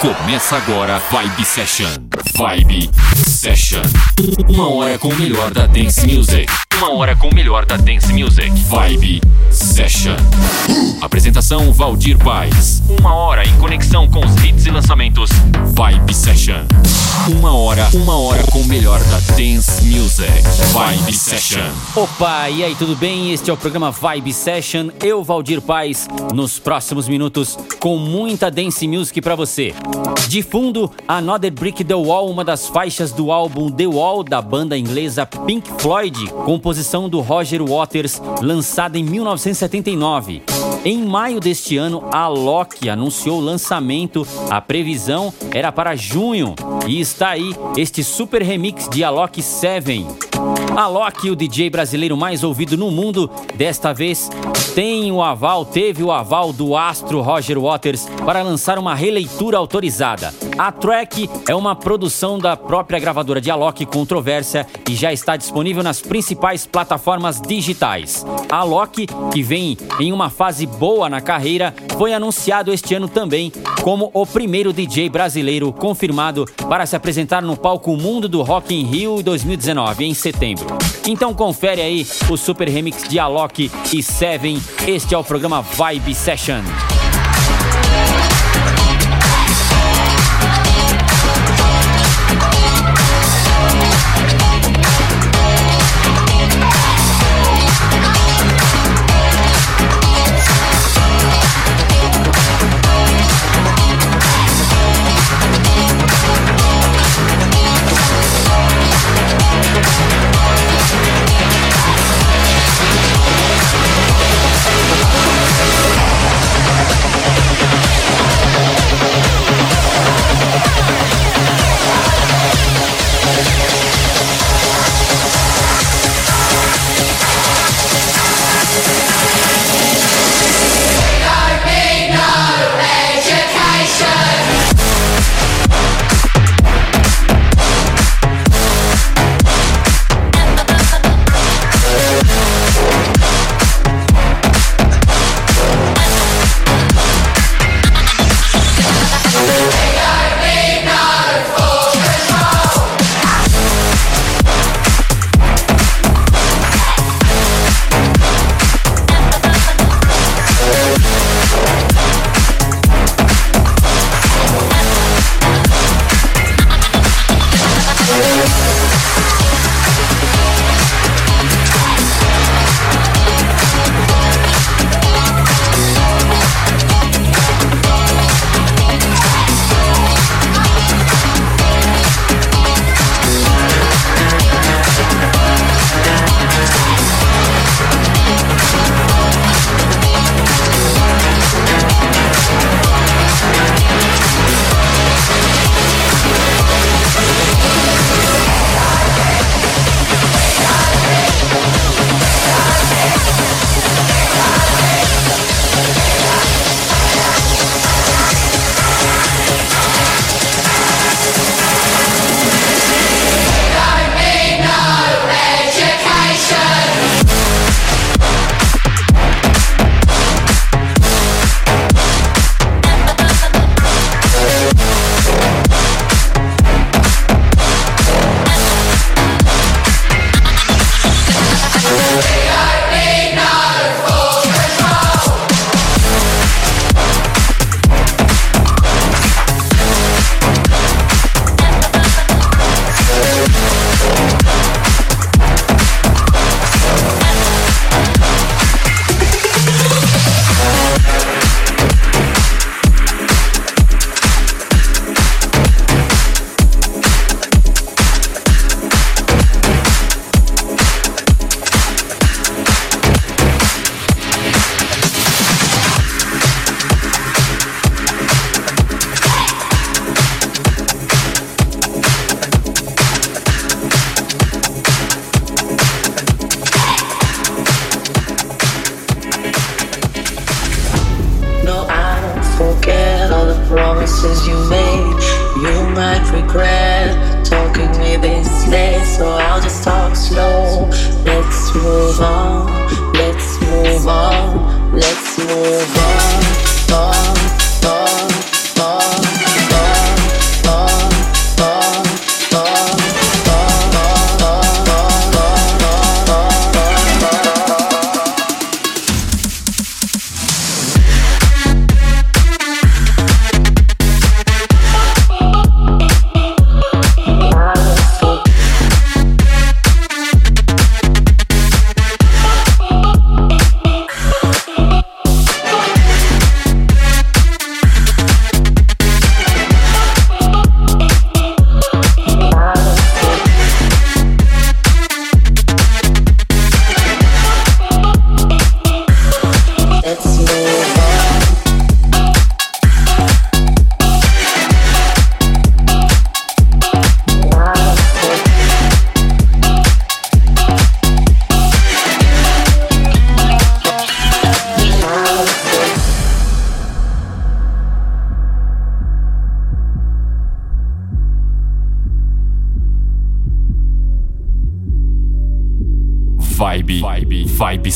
Começa agora Vibe Session. Vibe Session. Uma hora com o melhor da dance music. Uma hora com o melhor da dance music. Vibe Session. Apresentação Valdir Paz. Uma hora em conexão com os hits e lançamentos. Vibe Session. Uma hora, uma hora com o melhor da dance music. Vibe Session. Opa, e aí, tudo bem? Este é o programa Vibe Session. Eu, Valdir Paz, nos próximos minutos com muita dance music para você. De fundo, Another Brick the Wall, uma das faixas do álbum The Wall da banda inglesa Pink Floyd, composição do Roger Waters, lançada em 1979. Em maio deste ano, a Loki anunciou o lançamento. A previsão era para junho. E está aí este super remix de Alok 7. Alok, o DJ brasileiro mais ouvido no mundo, desta vez tem o aval, teve o aval do astro Roger Waters para lançar uma releitura autorizada. A track é uma produção da própria gravadora de Alok Controvérsia e já está disponível nas principais plataformas digitais. Alok, que vem em uma fase boa na carreira, foi anunciado este ano também como o primeiro DJ brasileiro confirmado para se apresentar no palco Mundo do Rock in Rio 2019, em setembro. Então confere aí o super remix de Alok e Seven. Este é o programa Vibe Session.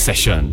Session.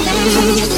Thank you.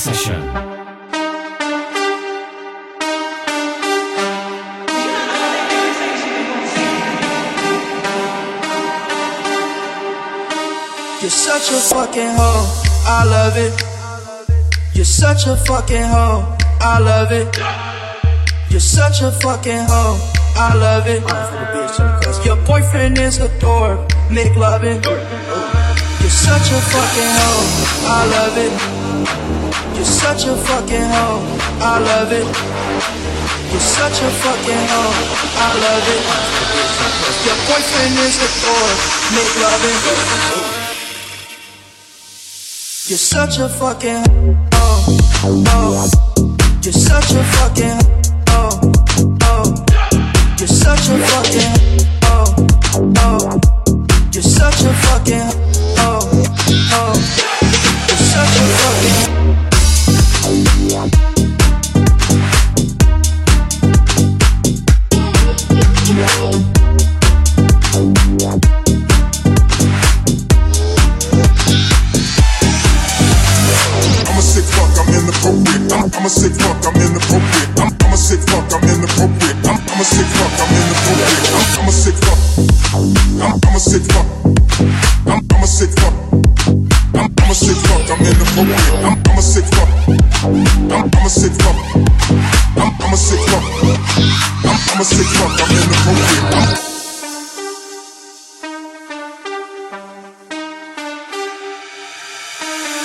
Session. You're such a fucking hoe, I love it. You're such a fucking hoe, I love it. You're such a fucking hoe, I love it. Your boyfriend is a dork, make loving. You're such a fucking hoe, I love it. You're such a fucking hoe, I love it. You're such a fucking hoe, I love it. Your boyfriend is a dork, make loving. It. You're such a fucking oh, oh. You're such a fucking oh, oh. You're such a fucking oh, oh. You're such a fucking oh, oh. You're such a fucking I'm, a sick fuck,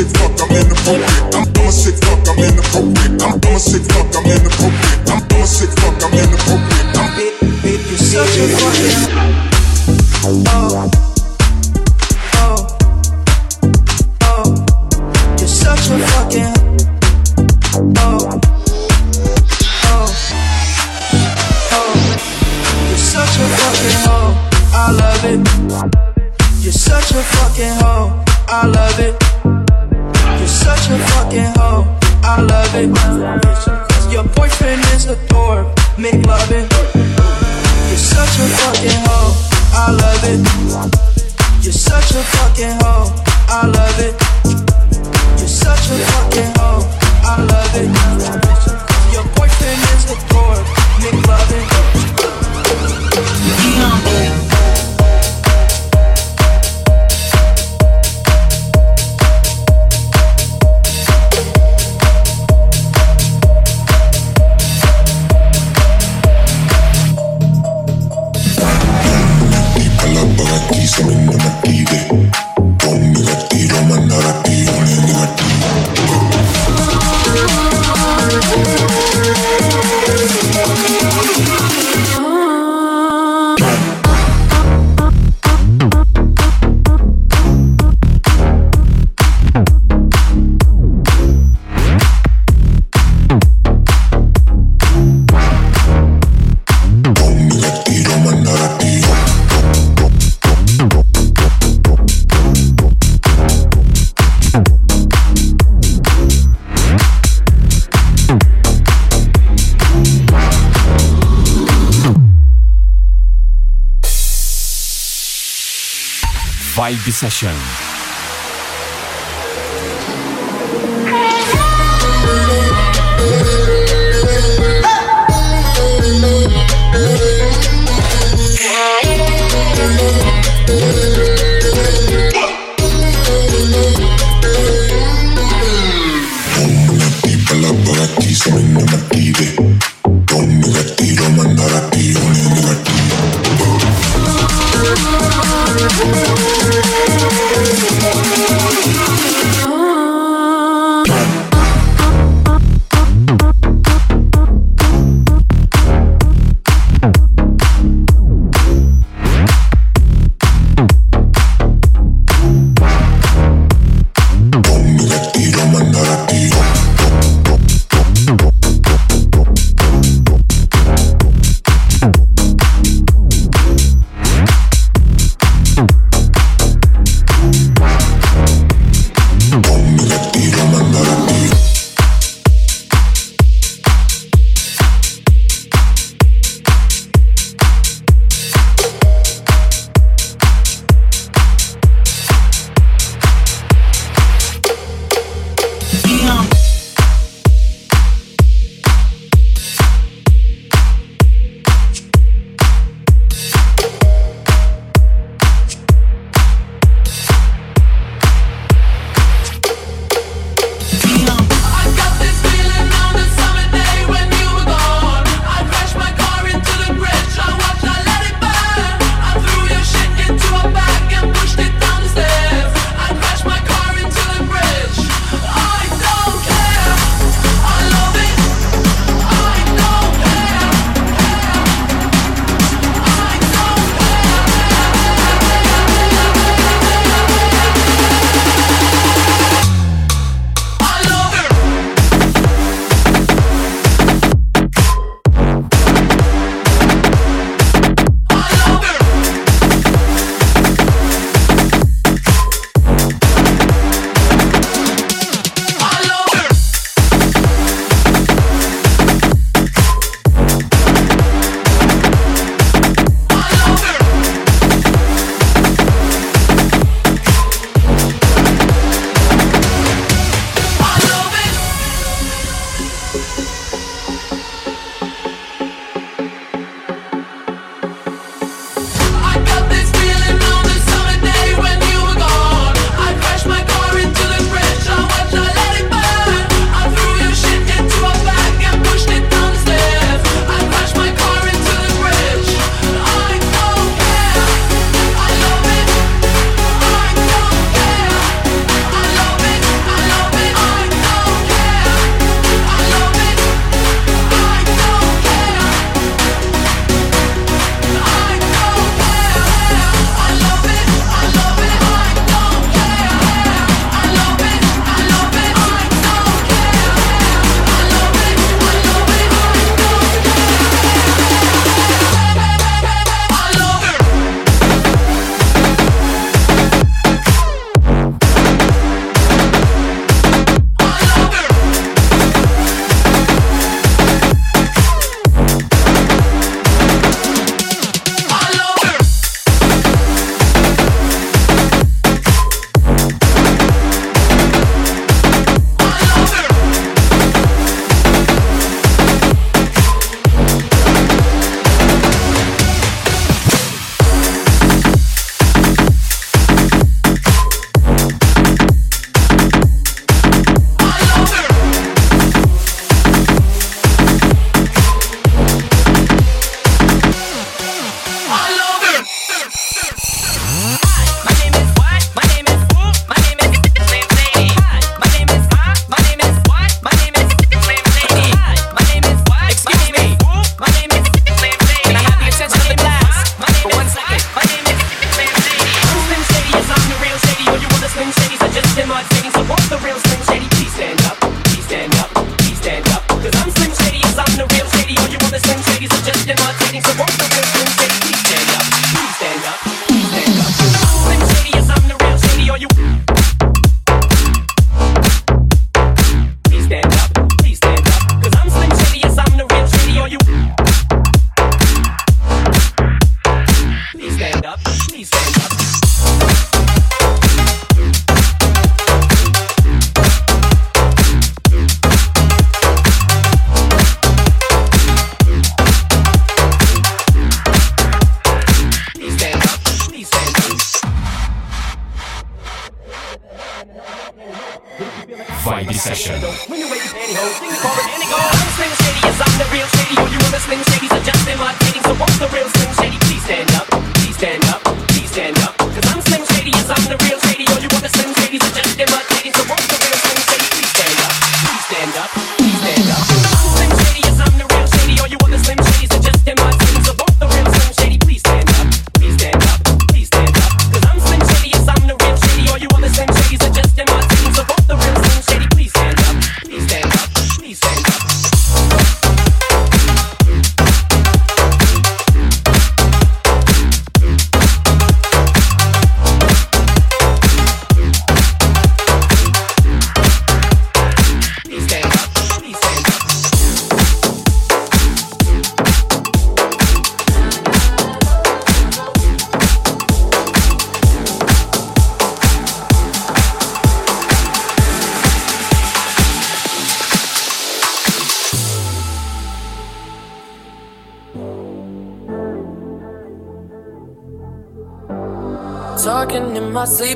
sick fuck, I'm inappropriate. I'm, I'm a sick fuck, I'm inappropriate. I'm, I'm a sick fuck, I'm inappropriate. I love it. Your boyfriend is a dork. Make loving. You're Session.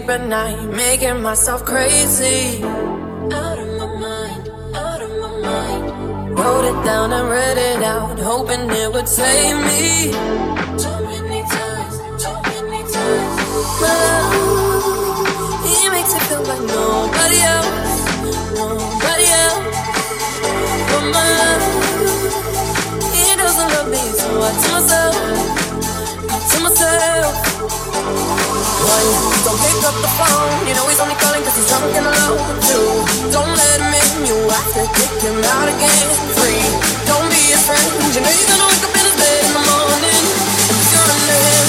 Sleep at night, making myself crazy. Out of my mind, out of my mind. Wrote it down and read it out, hoping it would save me. Too many times, too many times. Love, he makes it feel like nobody else, nobody else. But my love, he doesn't love me, so I tell myself, I tell myself. One, don't pick up the phone. You know he's only calling cause he's drunk and alone. Two, don't let him in. You have to kick him out again. Three, don't be his friend. You know you're gonna wake up in his bed in the morning. And you're under him,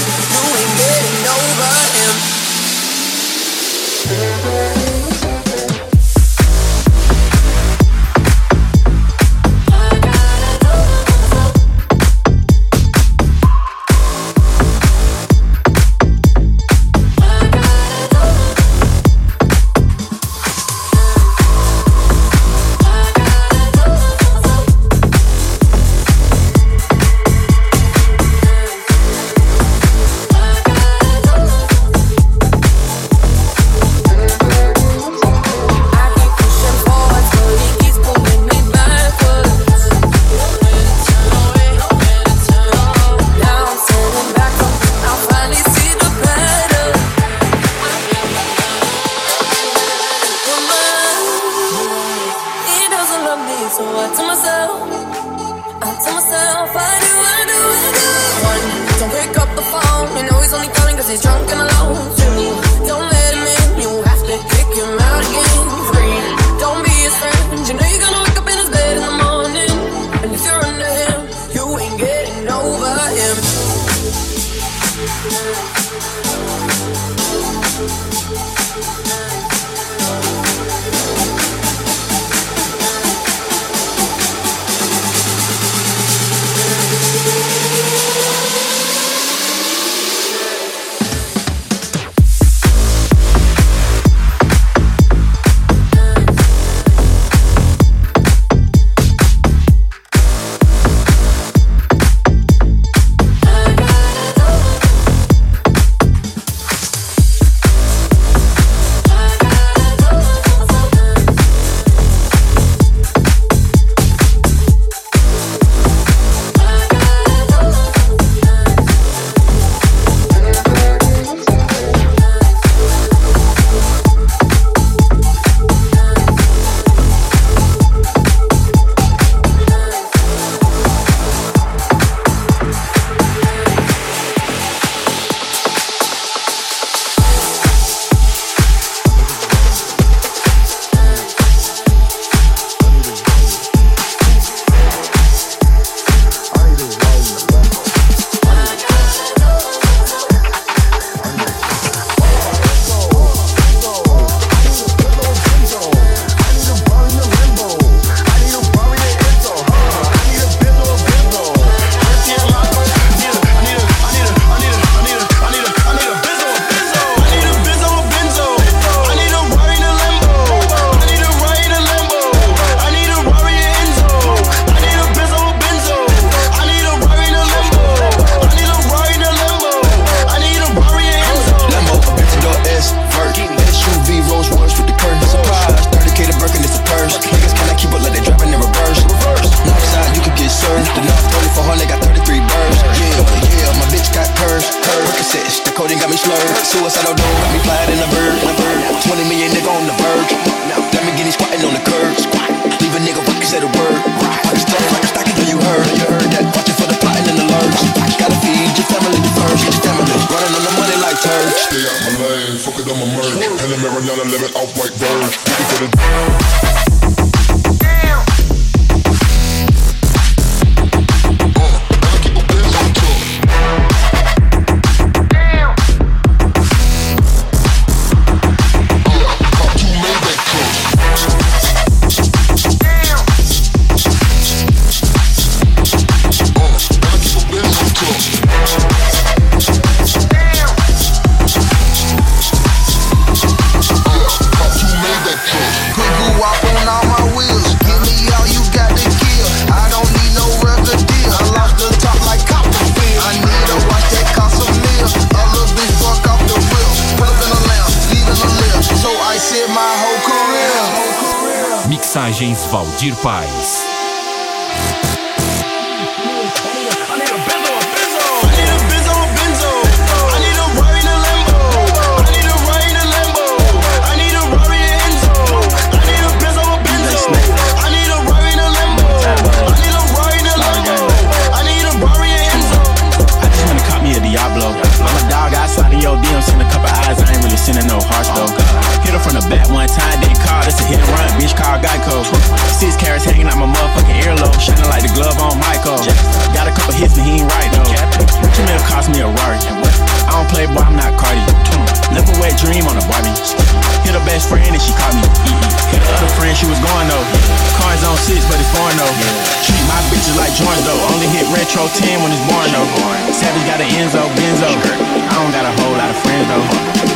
Mensagens Valdir Paz. sending no hearts though. Hit her from the back one time, call. It's a hit and run, bitch called Geico. Six carats hanging out my motherfucking earlobe, shining like the glove on Michael. Got a couple hits, but he ain't right though. Two mil cost me a Rari. I don't play, boy, I'm not Cardi. Left a wet dream on a Barbie. Hit her best friend and she caught me. Hit her other friend, she was going though. Cars on six, but it's foreign though. Treat my bitches like joints though. Only hit retro 10 when it's born though. Savage got an Enzo, Benzo. I don't got a whole lot of friends though.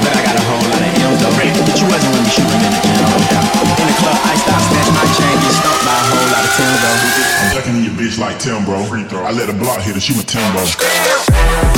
But I got a whole lot of M's though. But you wasn't with me shooting in the. In the club, I stop, snatch my chain, get stumped by a whole lot of Tim's though. I'm ducking in your bitch like Tim, bro. I let a block hit her, she my Timbo.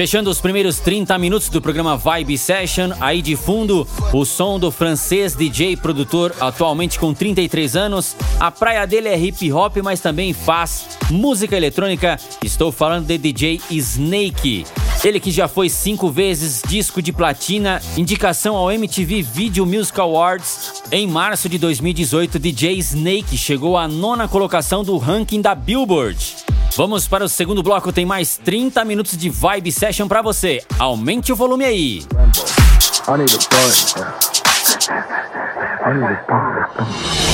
Fechando os primeiros 30 minutos do programa Vibe Session, aí de fundo, o som do francês DJ produtor, atualmente com 33 anos. A praia dele é hip hop, mas também faz música eletrônica. Estou falando de DJ Snake. Ele que já foi cinco vezes disco de platina, indicação ao MTV Video Music Awards. Em março de 2018, DJ Snake chegou à nona colocação do ranking da Billboard. Vamos para o segundo bloco, tem mais 30 minutos de Vibe Session para você. Aumente o volume aí. I need even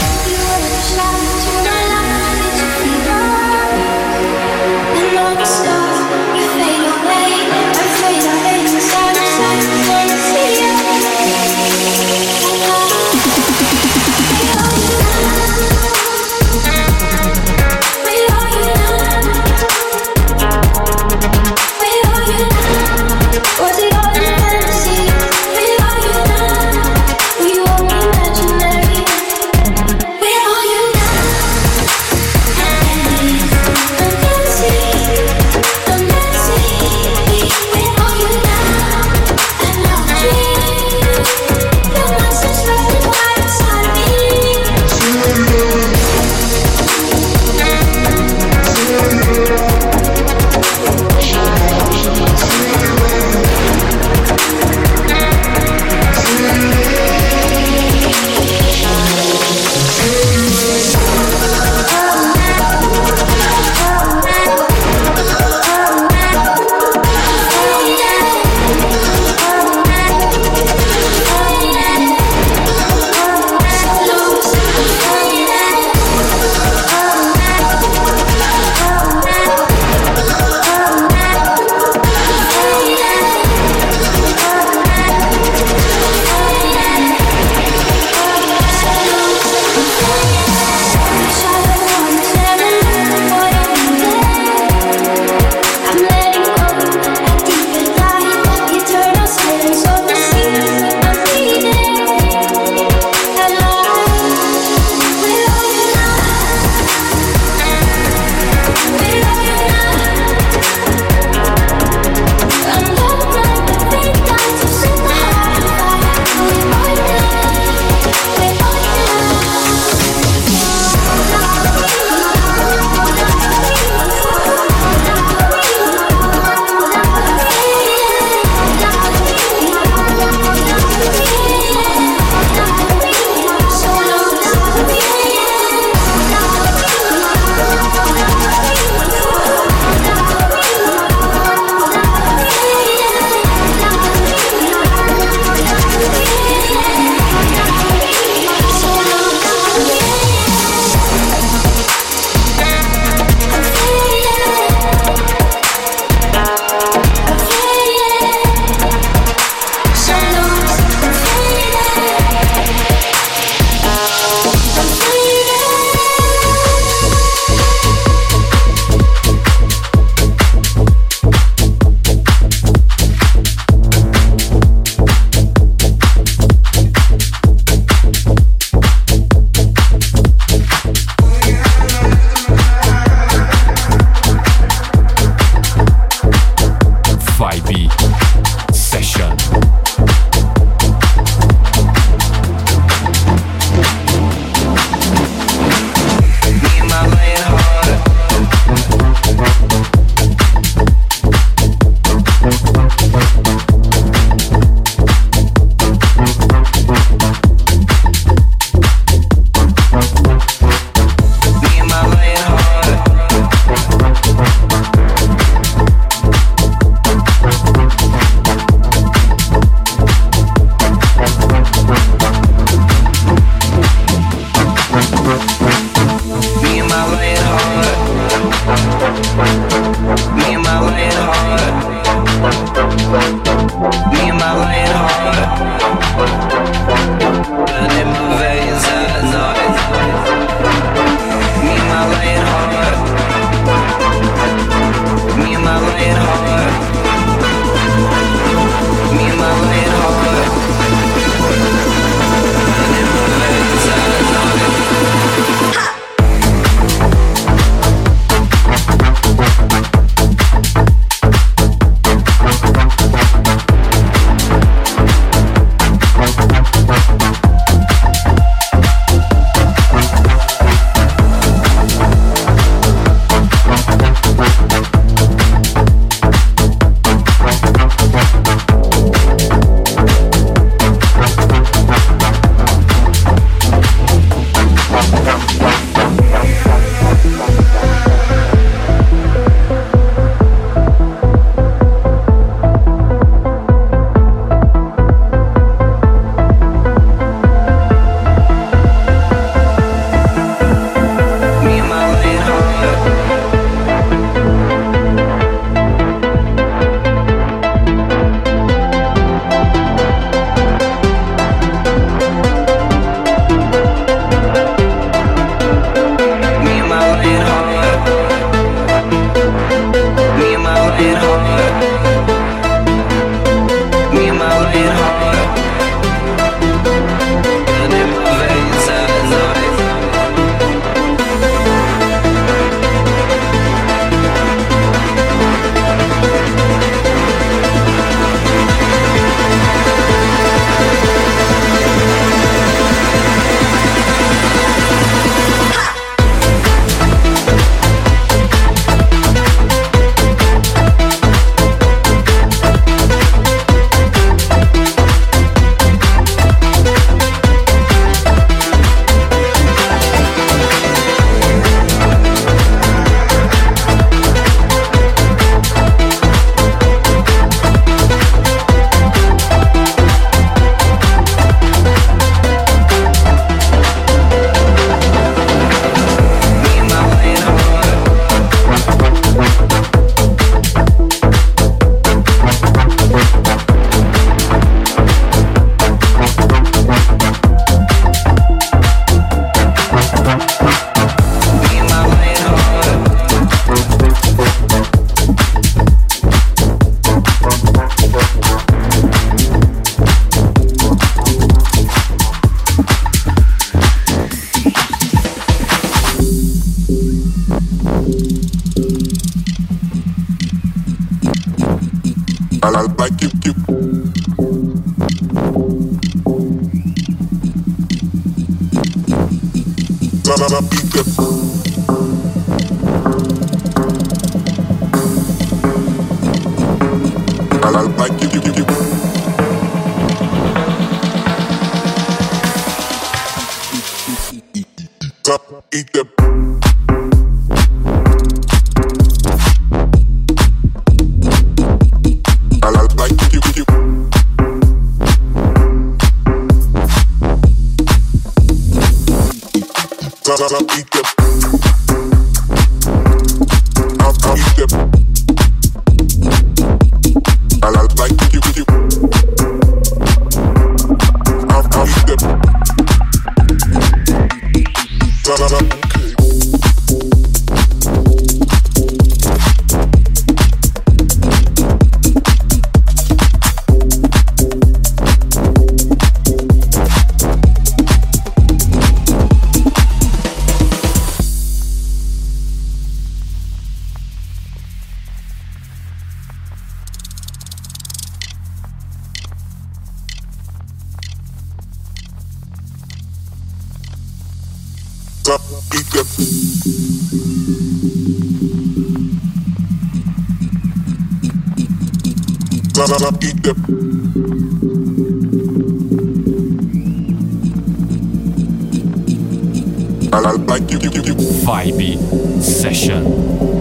Vibe session.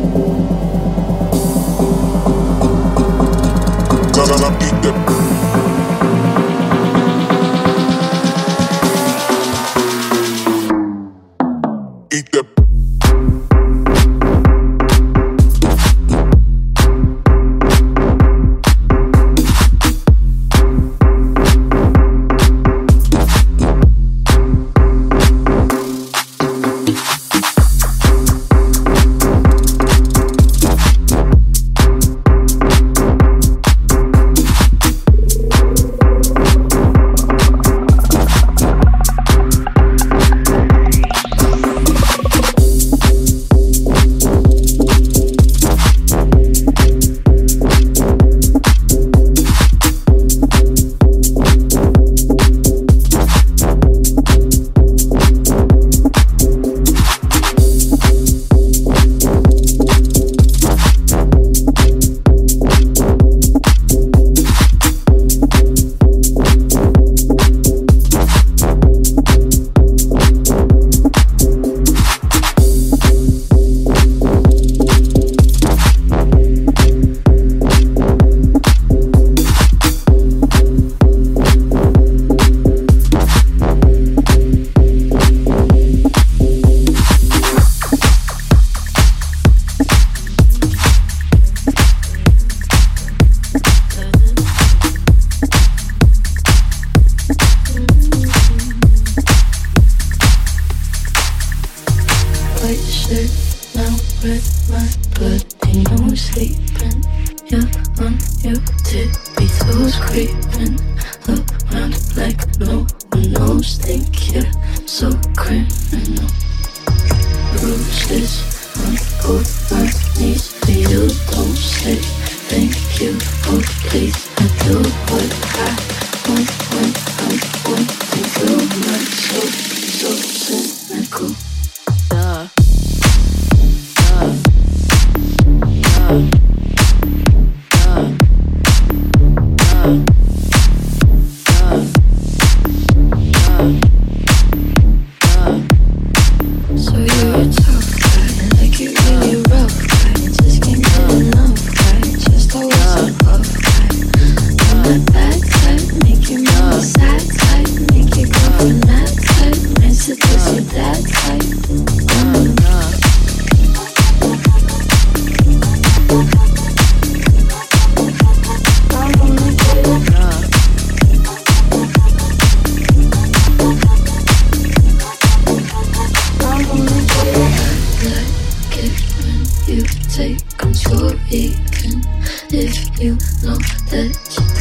if you know that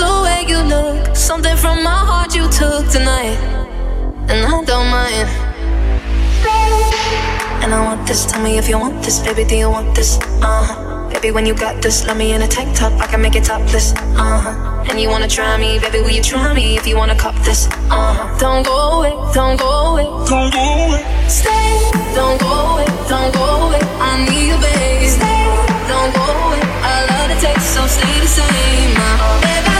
the way you look, something from my heart you took tonight. And I don't mind. And I want this, tell me if you want this, baby, do you want this? Uh huh. Baby, when you got this, let me in a tank top, I can make it topless. Uh huh. And you wanna try me, baby, will you try me if you wanna cop this? Uh huh. Don't go away, don't go away, don't go away. Stay, don't go away, don't go away. I need you, baby. Stay, don't go away. I love the taste, so stay the same. Uh, baby,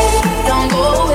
Stay. Don't go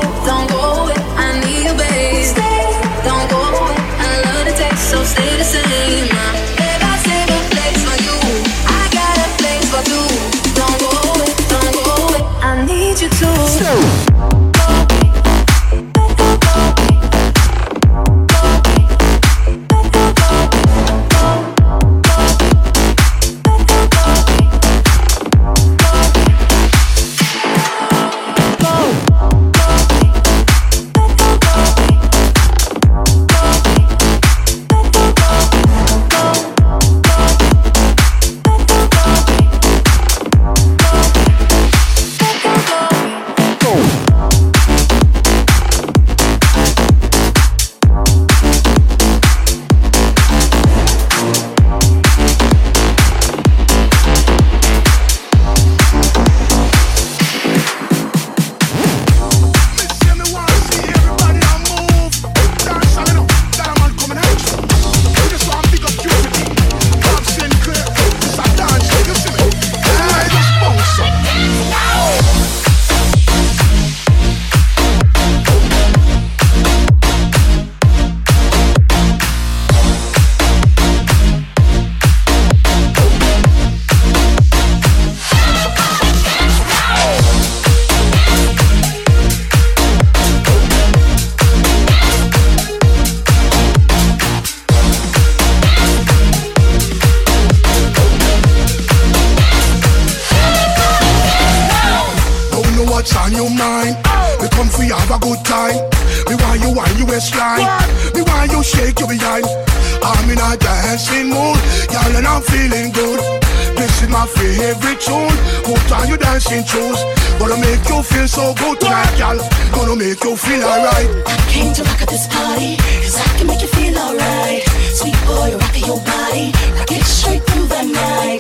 Gonna make you feel alright. Came to rock at this party, cause I can make you feel alright. Sweet boy, rock your body, rock it straight through the night.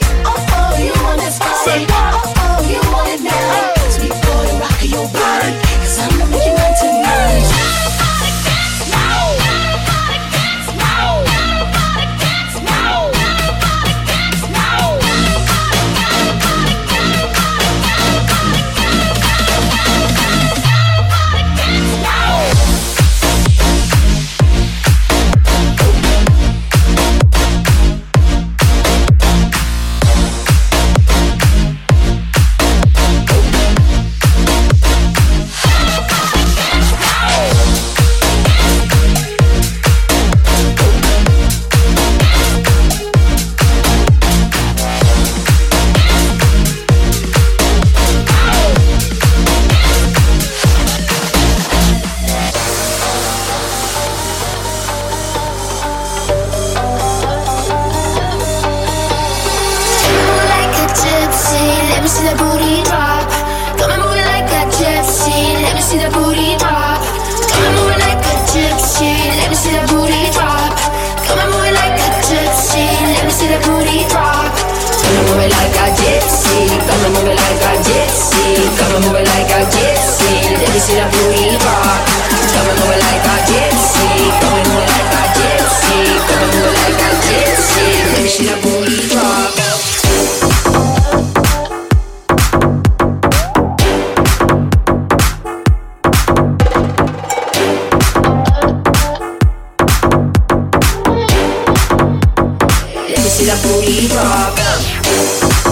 see the booty rock.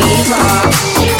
we are.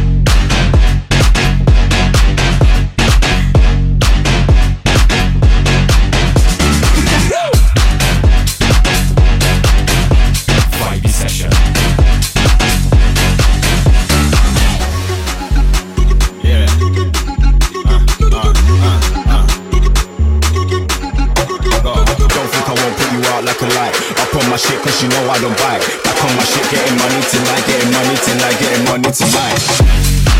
You know I don't bite. Back on my shit, getting money tonight, getting money tonight, getting money tonight. Tonight.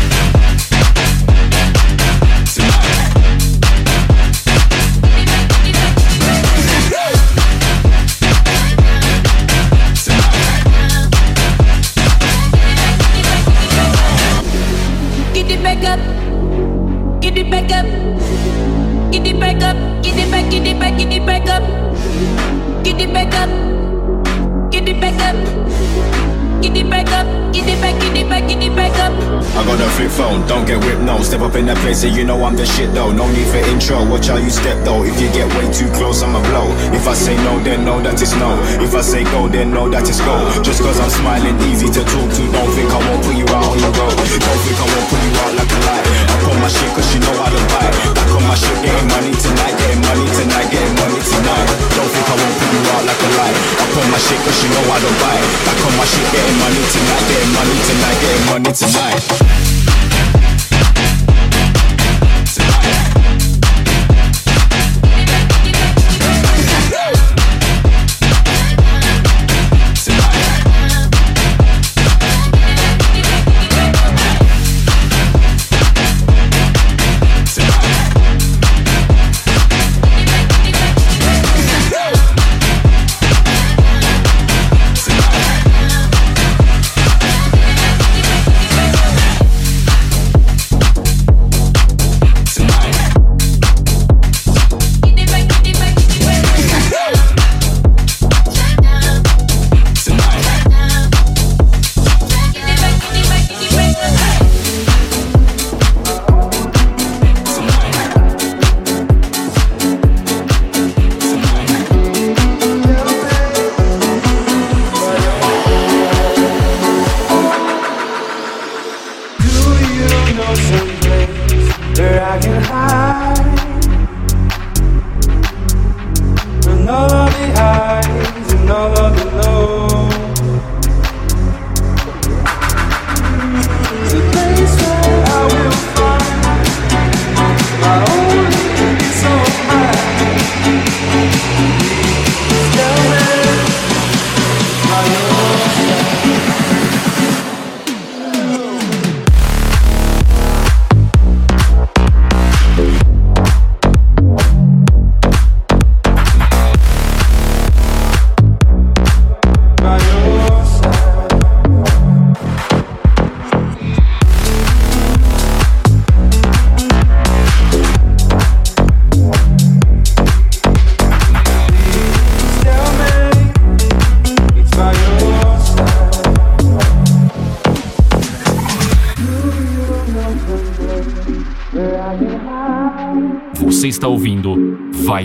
In that place and you know I'm the shit though. No need for intro, watch how you step though. If you get way too close, I'ma blow. If I say no, then know that it's no. If I say go, then know that it's go. Just cause I'm smiling, easy to talk to. Don't think I won't put you out on the road. Don't think I won't put you out like a light. I put my shit cause you know how to buy. Back on my shit, getting money tonight, getting money tonight, getting money tonight. Don't think I won't put you out like a light. I put my shit cause you know how to buy. Back on my shit, getting money tonight, getting money tonight, getting money tonight.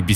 Vibe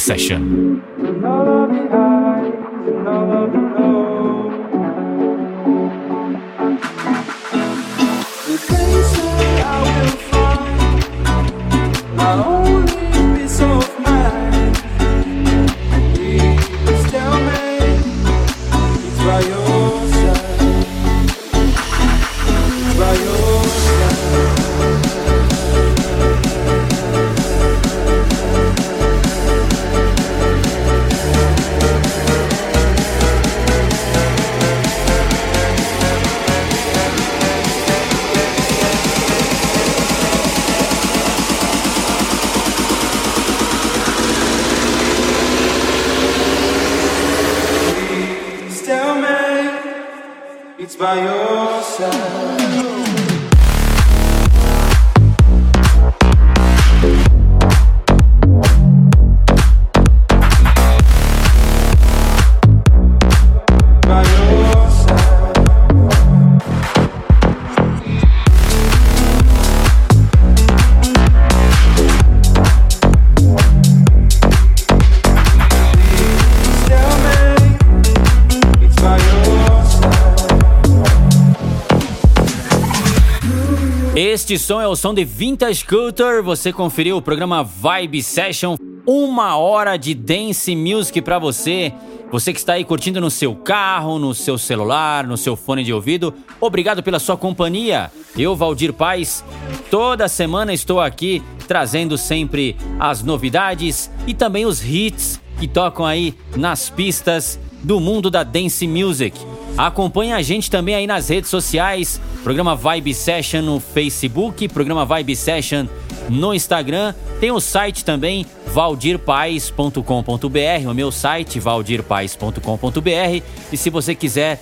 Este som é o som de Vintage Culture. Você conferiu o programa Vibe Session, uma hora de dance music para você. Você que está aí curtindo no seu carro, no seu celular, no seu fone de ouvido, obrigado pela sua companhia. Eu, Valdir Paz, toda semana estou aqui trazendo sempre as novidades e também os hits que tocam aí nas pistas do mundo da dance music. Acompanhe a gente também aí nas redes sociais, programa Vibe Session no Facebook, programa Vibe Session no Instagram. Tem o site também, valdirpais.com.br, o meu site, valdirpais.com.br. E se você quiser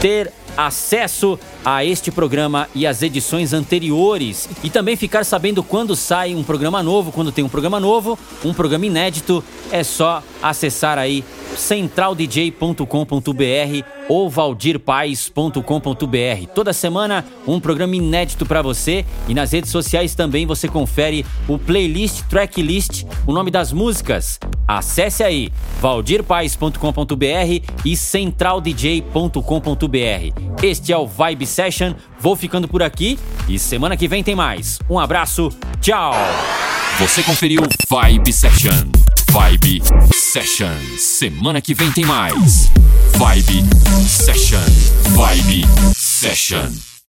ter acesso a este programa e as edições anteriores e também ficar sabendo quando sai um programa novo, quando tem um programa novo, um programa inédito, é só acessar aí centraldj.com.br ou valdirpais.com.br. Toda semana um programa inédito para você e nas redes sociais também você confere o playlist, tracklist, o nome das músicas. Acesse aí valdirpais.com.br e centraldj.com.br. Este é o Vibe Session. Vou ficando por aqui e semana que vem tem mais. Um abraço, tchau. Você conferiu Vibe Session. Vibe Session. Semana que vem tem mais. Vibe Session. Vibe Session.